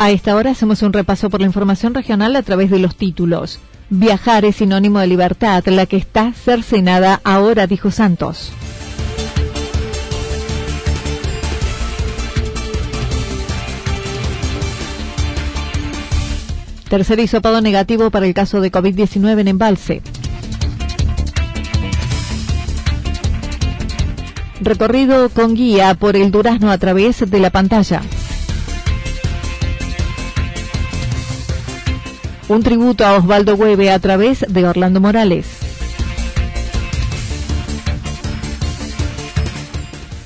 A esta hora hacemos un repaso por la información regional a través de los títulos. Viajar es sinónimo de libertad, la que está cercenada ahora, dijo Santos. Tercer hisopado negativo para el caso de COVID-19 en embalse. Recorrido con guía por el Durazno a través de la pantalla. Un tributo a Osvaldo Hueve a través de Orlando Morales.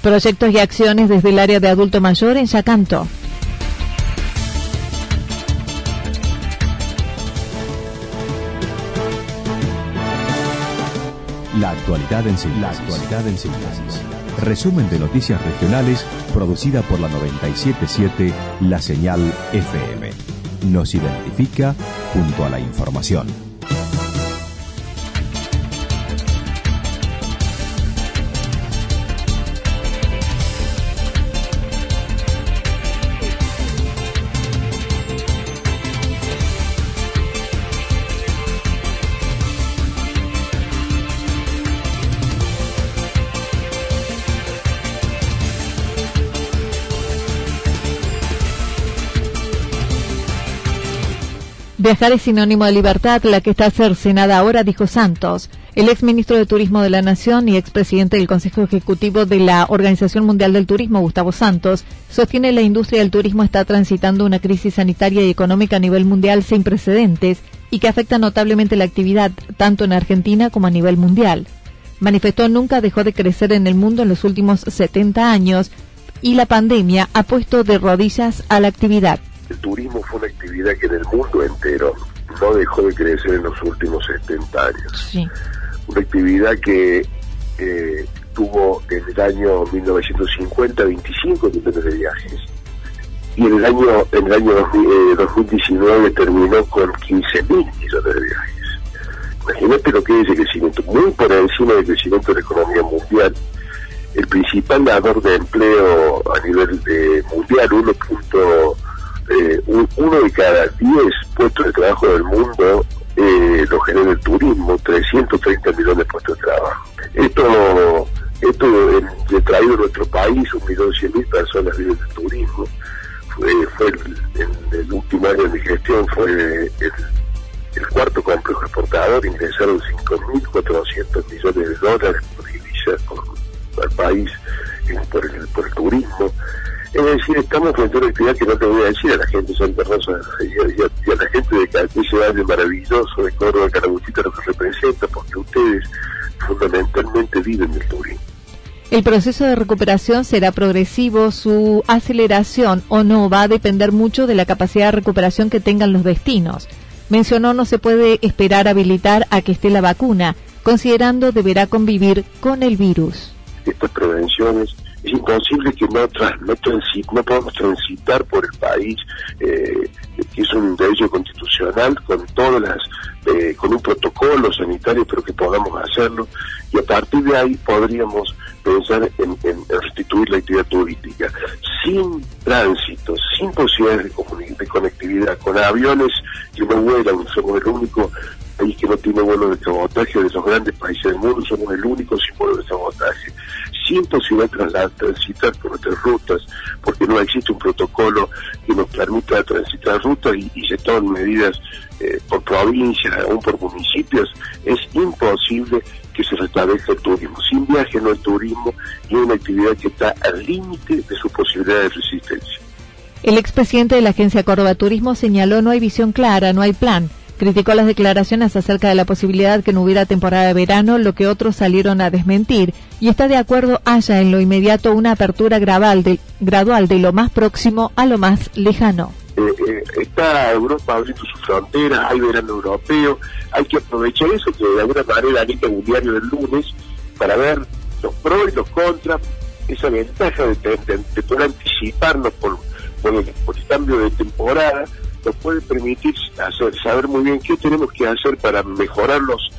Proyectos y acciones desde el área de adulto mayor en Yacanto. La actualidad en síntesis. La actualidad en síntesis. Resumen de noticias regionales producida por la 977 La Señal FM. Nos identifica junto a la información. Viajar es sinónimo de libertad, la que está cercenada ahora, dijo Santos. El ex ministro de Turismo de la Nación y expresidente del Consejo Ejecutivo de la Organización Mundial del Turismo, Gustavo Santos, sostiene la industria del turismo está transitando una crisis sanitaria y económica a nivel mundial sin precedentes y que afecta notablemente la actividad tanto en Argentina como a nivel mundial. Manifestó nunca dejó de crecer en el mundo en los últimos 70 años y la pandemia ha puesto de rodillas a la actividad el turismo fue una actividad que en el mundo entero no dejó de crecer en los últimos 70 años. Una actividad que eh, tuvo en el año 1950 25 millones de viajes y en el año en el año 2019 eh, terminó con 15 mil millones de viajes. Imagínate lo que es el crecimiento, muy por encima del crecimiento de la economía mundial. El principal dador de empleo a nivel de mundial, 1. Eh, uno de cada diez puestos de trabajo del mundo eh, lo genera el turismo, 330 millones de puestos de trabajo. Esto, esto de traído a nuestro país, un millón cien mil personas viven del turismo. Fue, el, en último año de gestión fue el, cuarto complejo exportador, ingresaron 5.400 millones de dólares por divisas al país por el turismo. Es decir, estamos frente a una actividad que no te voy a decir a la gente de Santa Rosa y a, la gente de ese valle maravilloso de Córdoba, Carabuchita, lo que representa, porque ustedes fundamentalmente viven del turismo. El proceso de recuperación será progresivo, su aceleración o no va a depender mucho de la capacidad de recuperación que tengan los destinos. Mencionó no se puede esperar habilitar a que esté la vacuna, considerando deberá convivir con el virus. Estas prevenciones es imposible que no, no, no podamos transitar por el país, eh, que es un derecho constitucional, con todas las, eh, con un protocolo sanitario, pero que podamos hacerlo, y a partir de ahí podríamos pensar en, restituir la actividad turística. Sin tránsito, sin posibilidades de, de conectividad, con aviones que no vuelan, somos el único país que no tiene vuelo de cabotaje de los grandes países del mundo, somos el único sin vuelo de cabotaje, sin posibilidad de transitar por nuestras rutas, porque no existe un protocolo que nos permita transitar rutas y, y se toman medidas eh, por provincia, aún por municipios, es imposible que se restablezca el turismo. Sin viaje no hay turismo y es una actividad que está al límite de su posibilidad de resistencia. El expresidente de la Agencia Córdoba Turismo señaló no hay visión clara, no hay plan. Criticó las declaraciones acerca de la posibilidad que no hubiera temporada de verano, lo que otros salieron a desmentir, y está de acuerdo haya en lo inmediato una apertura gradual de, gradual de lo más próximo a lo más lejano. Eh, eh, está Europa abriendo sus fronteras, hay verano europeo, hay que aprovechar eso que de alguna manera Anita un diario del lunes para ver los pros y los contras, esa ventaja de, poder anticiparnos por, por, el, cambio de temporada, nos puede permitir hacer, saber muy bien qué tenemos que hacer para mejorar los,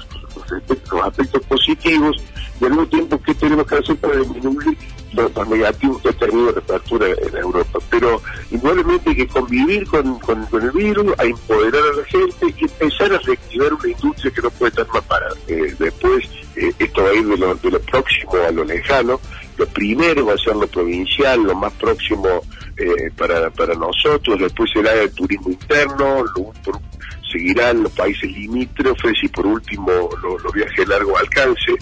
los aspectos positivos y al mismo tiempo qué tenemos que hacer para disminuir los, negativos que ha tenido la apertura en Europa. Pero hay que convivir con, el virus, a empoderar a la gente y empezar a reactivar una industria que no puede estar más parada. Eh, después, eh, esto va a ir de lo, de lo próximo a lo lejano. Lo primero va a ser lo provincial, lo más próximo eh, para, para nosotros, después será el turismo interno, lo, seguirán los países limítrofes y por último los viajes de largo alcance.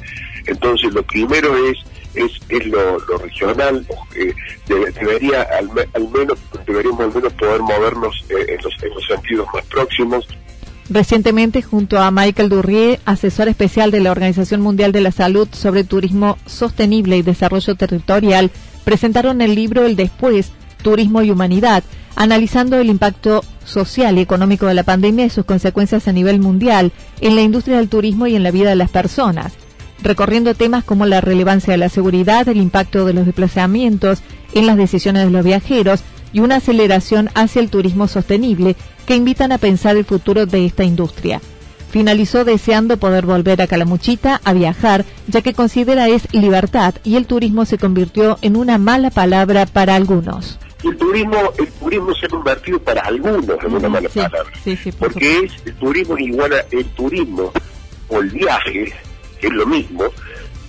Entonces lo primero es es, es lo, regional, eh, debería al, menos deberíamos al menos poder movernos eh, en, los, en los sentidos más próximos. Recientemente, junto a Michael Durrier, asesor especial de la Organización Mundial de la Salud sobre Turismo Sostenible y Desarrollo Territorial, presentaron el libro El Después, Turismo y Humanidad, analizando el impacto social y económico de la pandemia y sus consecuencias a nivel mundial en la industria del turismo y en la vida de las personas, recorriendo temas como la relevancia de la seguridad, el impacto de los desplazamientos en las decisiones de los viajeros y una aceleración hacia el turismo sostenible que invitan a pensar el futuro de esta industria. Finalizó deseando poder volver a Calamuchita a viajar, ya que considera es libertad y el turismo se convirtió en una mala palabra para algunos. El turismo el turismo se ha convertido para algunos en una mala palabra. porque es el turismo igual a el turismo o el viaje que es lo mismo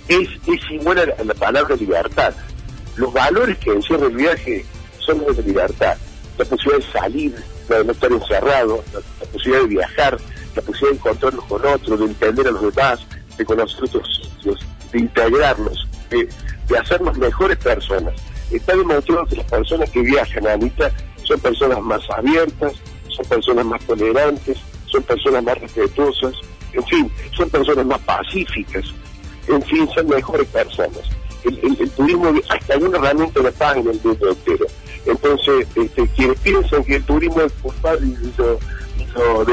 es, es igual a la, palabra libertad. Los valores que encierra el viaje son los de libertad. La posibilidad de salir de no estar encerrado la, posibilidad de viajar la posibilidad de encontrarnos con otros de entender a los demás de conocer otros sitios de integrarnos de, de hacernos mejores personas está demostrado que las personas que viajan, Anita, son personas más abiertas, son personas más tolerantes, son personas más respetuosas, en fin, son personas más pacíficas, en fin, son mejores personas. El, turismo hasta una herramienta de paz en el mundo entero. Entonces, este, quienes piensan que el turismo es culpable y lo, lo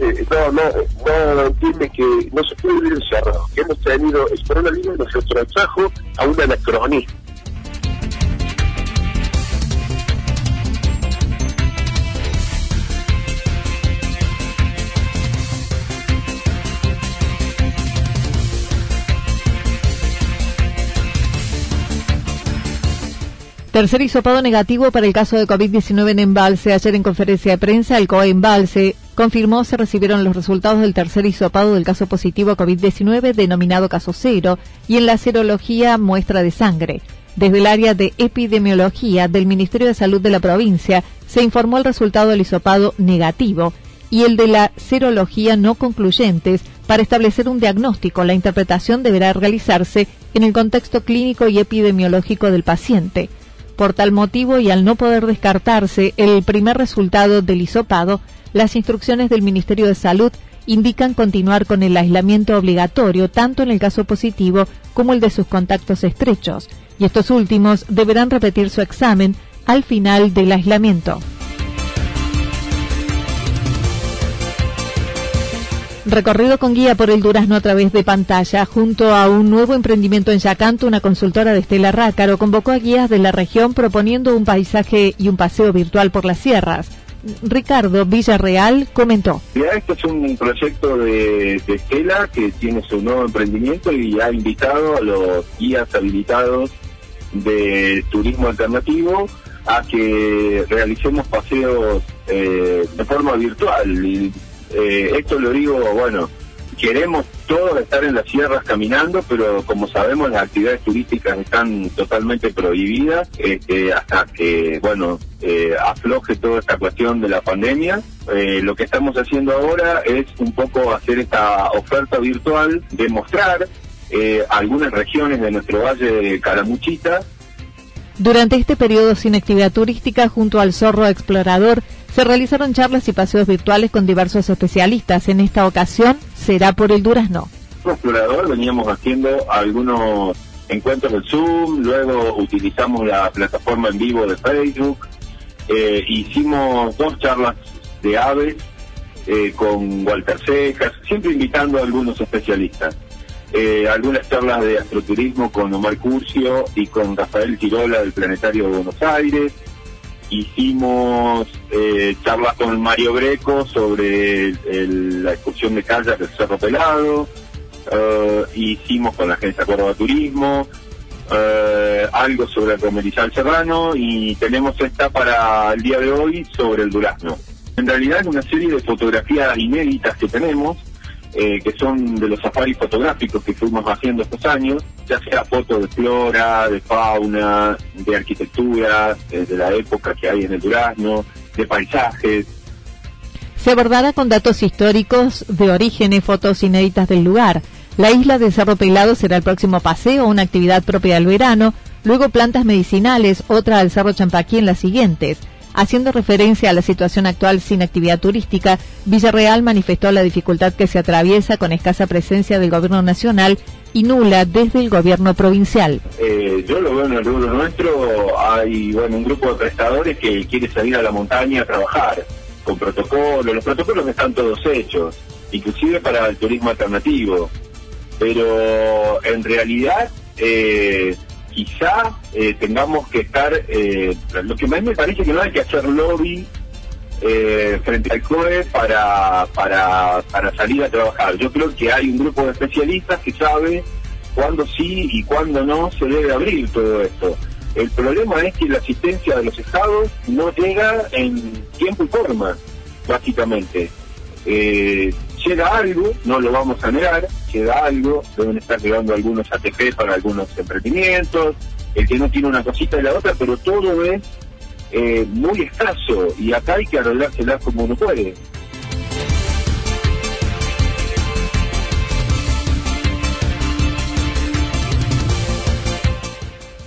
eh, no, no, no entienden que no se puede vivir encerrado, que hemos tenido, el coronavirus nos trajo a un anacronismo Tercer hisopado negativo para el caso de COVID-19 en Embalse. Ayer en conferencia de prensa, el COE Embalse confirmó se recibieron los resultados del tercer hisopado del caso positivo a COVID-19 denominado caso cero y en la serología muestra de sangre. Desde el área de epidemiología del Ministerio de Salud de la provincia se informó el resultado del hisopado negativo y el de la serología no concluyentes para establecer un diagnóstico. La interpretación deberá realizarse en el contexto clínico y epidemiológico del paciente. Por tal motivo y al no poder descartarse el primer resultado del hisopado, las instrucciones del Ministerio de Salud indican continuar con el aislamiento obligatorio tanto en el caso positivo como el de sus contactos estrechos, y estos últimos deberán repetir su examen al final del aislamiento. Recorrido con guía por el Durazno a través de pantalla, junto a un nuevo emprendimiento en Yacanto, una consultora de Estela Rácaro convocó a guías de la región proponiendo un paisaje y un paseo virtual por las sierras. Ricardo Villarreal comentó. Este es un proyecto de, Estela que tiene su nuevo emprendimiento y ha invitado a los guías habilitados de turismo alternativo a que realicemos paseos eh, de forma virtual. Y Eh, esto lo digo, bueno, queremos todos estar en las sierras caminando, pero como sabemos las actividades turísticas están totalmente prohibidas este, hasta que, bueno, eh, afloje toda esta cuestión de la pandemia. Eh, lo que estamos haciendo ahora es un poco hacer esta oferta virtual, demostrar eh, algunas regiones de nuestro valle de Calamuchita. Durante este periodo sin actividad turística, junto al Zorro Explorador, se realizaron charlas y paseos virtuales con diversos especialistas. En esta ocasión será por el Durazno. Como explorador veníamos haciendo algunos encuentros de Zoom, luego utilizamos la plataforma en vivo de Facebook, eh, hicimos dos charlas de aves eh, con Walter Cejas, siempre invitando a algunos especialistas. Eh, algunas charlas de astroturismo con Omar Curcio y con Rafael Tirola del Planetario de Buenos Aires, hicimos eh, charlas con Mario Greco sobre la excursión de kayak del Cerro Pelado, eh, hicimos con la agencia Córdoba Turismo, eh, algo sobre el Comerizal Serrano y tenemos esta para el día de hoy sobre el Durazno. En realidad es una serie de fotografías inéditas que tenemos, eh, que son de los safaris fotográficos que fuimos haciendo estos años, ya sea fotos de flora, de fauna, de arquitectura, eh, de la época que hay en el Durazno, de paisajes. Se abordará con datos históricos de origen fotos inéditas del lugar. La isla de Cerro Pelado será el próximo paseo, una actividad propia del verano, luego plantas medicinales, otra al Cerro Champaquí en las siguientes. Haciendo referencia a la situación actual sin actividad turística, Villarreal manifestó la dificultad que se atraviesa con escasa presencia del gobierno nacional y nula desde el gobierno provincial. Eh, yo lo veo en el rubro nuestro, hay bueno un grupo de prestadores que quiere salir a la montaña a trabajar con protocolos, los protocolos están todos hechos, inclusive para el turismo alternativo, pero en realidad eh, quizá eh, tengamos que estar, eh, lo que más me parece que no hay que hacer lobby eh, frente al COE para, para, para salir a trabajar. Yo creo que hay un grupo de especialistas que sabe cuándo sí y cuándo no se debe abrir todo esto. El problema es que la asistencia de los estados no llega en tiempo y forma, básicamente. Eh, llega algo, no lo vamos a negar, llega algo, deben estar llegando algunos ATP para algunos emprendimientos, el que no tiene una cosita y la otra, pero todo es eh, muy escaso y acá hay que arreglársela como uno puede.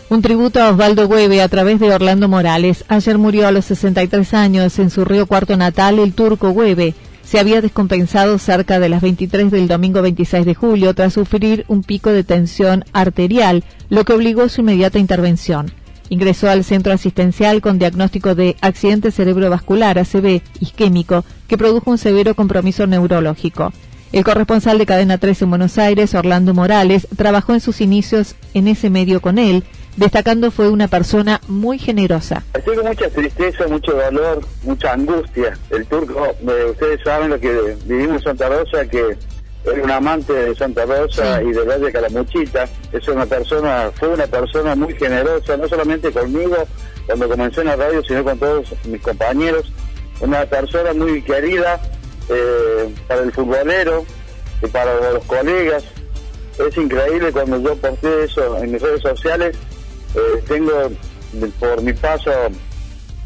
Un tributo a Osvaldo Hueve a través de Orlando Morales. Ayer murió a los 63 años en su río cuarto natal el turco Hueve se había descompensado cerca de las 23 del domingo 26 de julio tras sufrir un pico de tensión arterial, lo que obligó su inmediata intervención. Ingresó al centro asistencial con diagnóstico de accidente cerebrovascular ACV isquémico que produjo un severo compromiso neurológico. El corresponsal de Cadena 3 en Buenos Aires, Orlando Morales, trabajó en sus inicios en ese medio con él destacando fue una persona muy generosa. Tengo mucha tristeza, mucho dolor, mucha angustia. El turco, eh, ustedes saben lo que vivimos en Santa Rosa, que era un amante de Santa Rosa y de Valle Calamuchita. Es una persona, fue una persona muy generosa, no solamente conmigo cuando comencé en la radio, sino con todos mis compañeros. Una persona muy querida eh, para el futbolero y para los colegas. Es increíble cuando yo posté eso en mis redes sociales eh, tengo por mi paso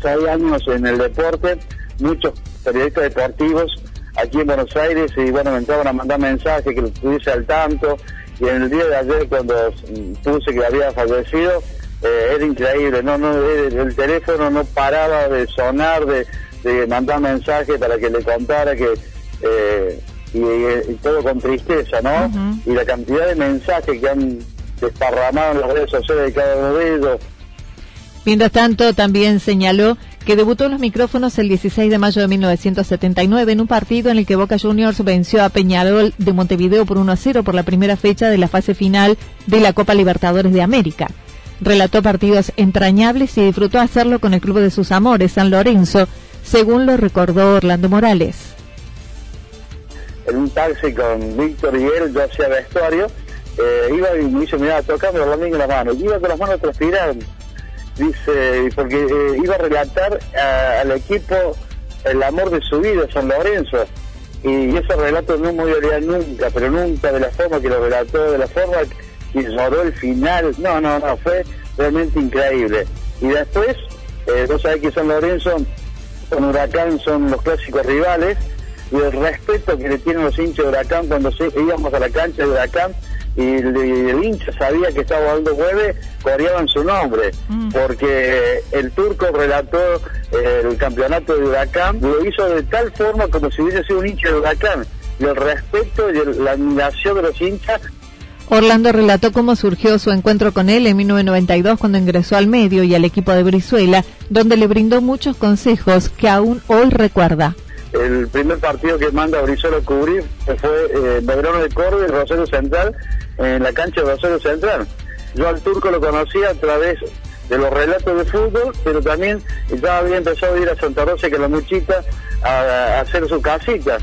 seis años en el deporte, muchos periodistas deportivos aquí en Buenos Aires y bueno, me entraban a mandar mensajes que lo estuviese al tanto y en el día de ayer cuando puse que había fallecido, eh, era increíble, no, no, el, teléfono no paraba de sonar, de, mandar mensajes para que le contara que eh, y, todo con tristeza, ¿no? Y la cantidad de mensajes que han desparramado en las redes sociales de cada uno de ellos. Mientras tanto, también señaló que debutó en los micrófonos el 16 de mayo de 1979 en un partido en el que Boca Juniors venció a Peñarol de Montevideo por 1 a 0 por la primera fecha de la fase final de la Copa Libertadores de América. Relató partidos entrañables y disfrutó hacerlo con el club de sus amores, San Lorenzo, según lo recordó Orlando Morales. En un taxi con Víctor y él, yo hacía vestuario eh, iba y me dice, mira, tocando la en la mano. Y iba con las manos transpirando. Dice, porque eh, iba a relatar al equipo el amor de su vida, San Lorenzo. y ese relato no me voy a olvidar nunca, pero nunca de la forma que lo relató, de la forma que lloró el final, no, no, no, fue realmente increíble. Y después, eh, vos sabés que San Lorenzo con Huracán son los clásicos rivales, y el respeto que le tienen los hinchas de Huracán cuando íbamos a la cancha de Huracán y el, hincha sabía que estaba dando jueves, coreaban su nombre, mm. porque el turco relató eh, el campeonato de Huracán, lo hizo de tal forma como si hubiese sido un hincha de Huracán, y el respeto y la admiración de los hinchas Orlando relató cómo surgió su encuentro con él en 1992 cuando ingresó al medio y al equipo de Brizuela, donde le brindó muchos consejos que aún hoy recuerda el primer partido que manda Brizuela a cubrir fue eh, Belgrano de Córdoba y Rosario Central en la cancha de Rosario Central. Yo al turco lo conocía a través de los relatos de fútbol, pero también ya había empezado a ir a Santa Rosa, que la muchita, a, hacer su casita.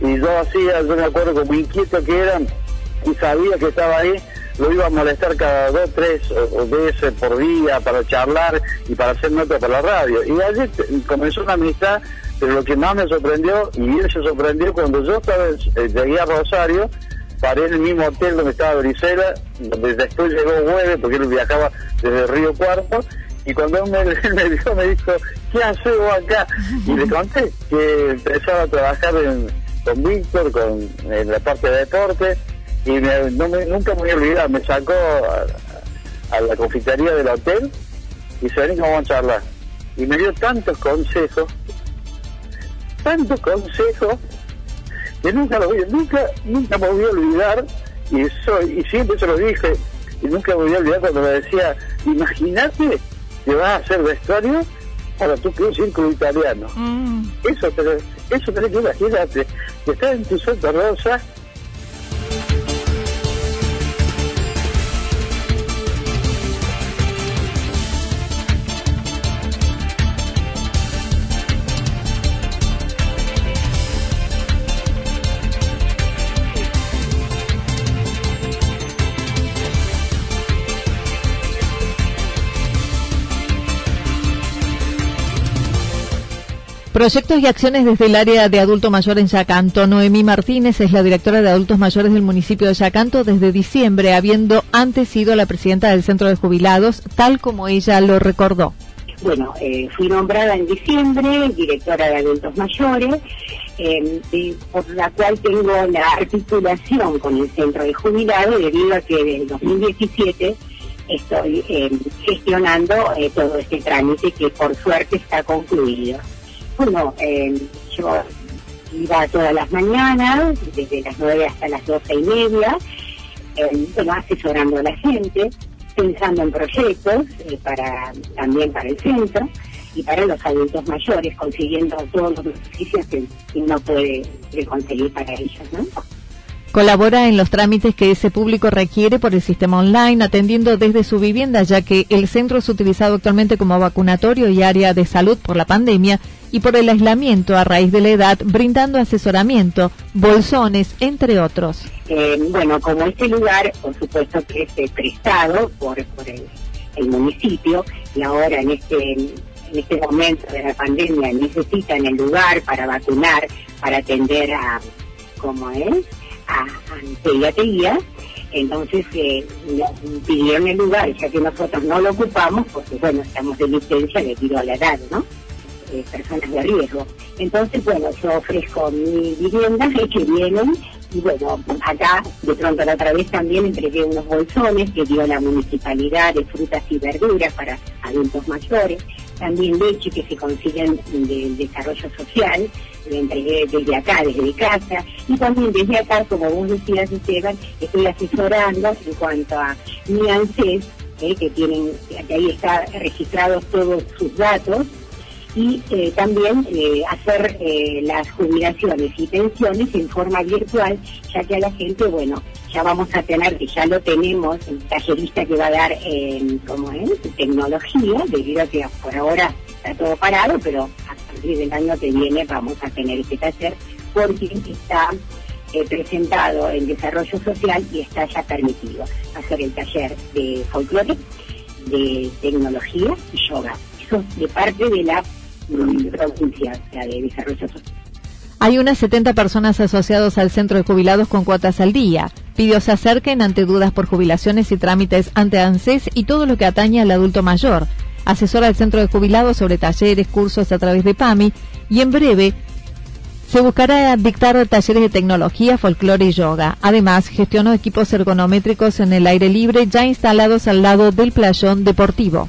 Y yo hacía, yo me acuerdo como inquieto que era, y sabía que estaba ahí, lo iba a molestar cada dos, tres veces por día para charlar y para hacer nota para la radio. Y allí comenzó una amistad pero lo que más me sorprendió, y él se sorprendió cuando yo estaba, eh, llegué a Rosario, paré en el mismo hotel donde estaba Brisela, donde después llegó Hueve, porque él viajaba desde Río Cuarto, y cuando él me, me vio me dijo, ¿qué vos acá? Y le conté que empezaba a trabajar con Víctor, con, en la parte de deporte, y nunca me voy a olvidar, me sacó a, la confitería del hotel y se ven vamos a charlar. Y me dio tantos consejos tantos consejos que nunca lo voy, nunca, nunca me voy a olvidar y soy, y siempre se lo dije, y nunca me voy a olvidar cuando me decía, imagínate que vas a hacer vestuario para tu un círculo italiano. Mm. Eso, eso tenés que imaginarte, que estás en tu Santa Rosa Proyectos y acciones desde el área de adulto mayor en Yacanto. Noemí Martínez es la directora de adultos mayores del municipio de Yacanto desde diciembre, habiendo antes sido la presidenta del centro de jubilados, tal como ella lo recordó. Bueno, eh, fui nombrada en diciembre directora de adultos mayores, eh, por la cual tengo la articulación con el centro de jubilados debido a que desde 2017 estoy eh, gestionando todo este trámite que por suerte está concluido. Bueno, eh, yo iba todas las mañanas, desde las nueve hasta las doce y media, eh, bueno, asesorando a la gente, pensando en proyectos eh, para también para el centro y para los adultos mayores, consiguiendo todos los beneficios que uno puede conseguir para ellos, ¿no? Colabora en los trámites que ese público requiere por el sistema online, atendiendo desde su vivienda, ya que el centro es utilizado actualmente como vacunatorio y área de salud por la pandemia y por el aislamiento a raíz de la edad, brindando asesoramiento, bolsones, entre otros. Eh, bueno, como este lugar, por supuesto que es eh, prestado por, el, municipio y ahora en este en este momento de la pandemia necesitan el lugar para vacunar, para atender a, como es, a, pediatría, entonces eh, pidieron el lugar, ya que nosotros no lo ocupamos, porque bueno, estamos de licencia debido a la edad, ¿no? Eh, personas de riesgo. Entonces, bueno, yo ofrezco mi vivienda, que vienen, y bueno, acá de pronto la otra vez también entregué unos bolsones que dio la municipalidad de frutas y verduras para adultos mayores, también leche que se consiguen del desarrollo social, desde acá, desde casa, y también desde acá, como vos decías, Esteban, estoy asesorando en cuanto a mi ANSES, eh, que tienen, que ahí está registrados todos sus datos, y eh, también eh, hacer las jubilaciones y pensiones en forma virtual, ya que a la gente, bueno, ya vamos a tener, que ya lo tenemos, el tallerista que va a dar, como es, tecnología, debido a que por ahora está todo parado, pero partir del año que viene vamos a tener este taller porque está eh, presentado en desarrollo social y está ya permitido hacer el taller de folclore, de tecnología y yoga. Eso de parte de la Hay unas 70 personas asociadas al centro de jubilados con cuotas al día. Pidió se acerquen ante dudas por jubilaciones y trámites ante ANSES y todo lo que atañe al adulto mayor. Asesora al centro de jubilados sobre talleres, cursos a través de PAMI y en breve se buscará dictar talleres de tecnología, folclore y yoga. Además, gestionó equipos ergonométricos en el aire libre ya instalados al lado del playón deportivo.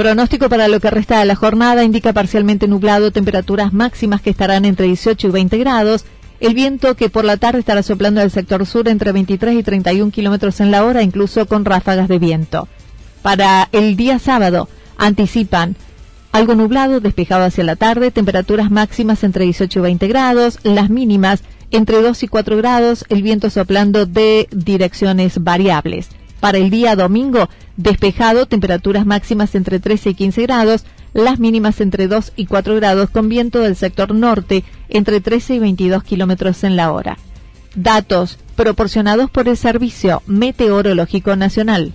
Pronóstico para lo que resta de la jornada indica parcialmente nublado, temperaturas máximas que estarán entre 18 y 20 grados. El viento que por la tarde estará soplando del sector sur entre 23 y 31 kilómetros en la hora, incluso con ráfagas de viento. Para el día sábado, anticipan algo nublado, despejado hacia la tarde, temperaturas máximas entre 18 y 20 grados, las mínimas entre 2 y 4 grados, el viento soplando de direcciones variables. Para el día domingo, despejado, temperaturas máximas entre 13 y 15 grados, las mínimas entre 2 y 4 grados, con viento del sector norte entre 13 y 22 kilómetros en la hora. Datos proporcionados por el Servicio Meteorológico Nacional.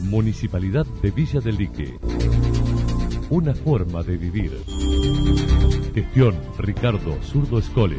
Municipalidad de Villa del Lique. Una forma de vivir. Gestión Ricardo Zurdo Escole.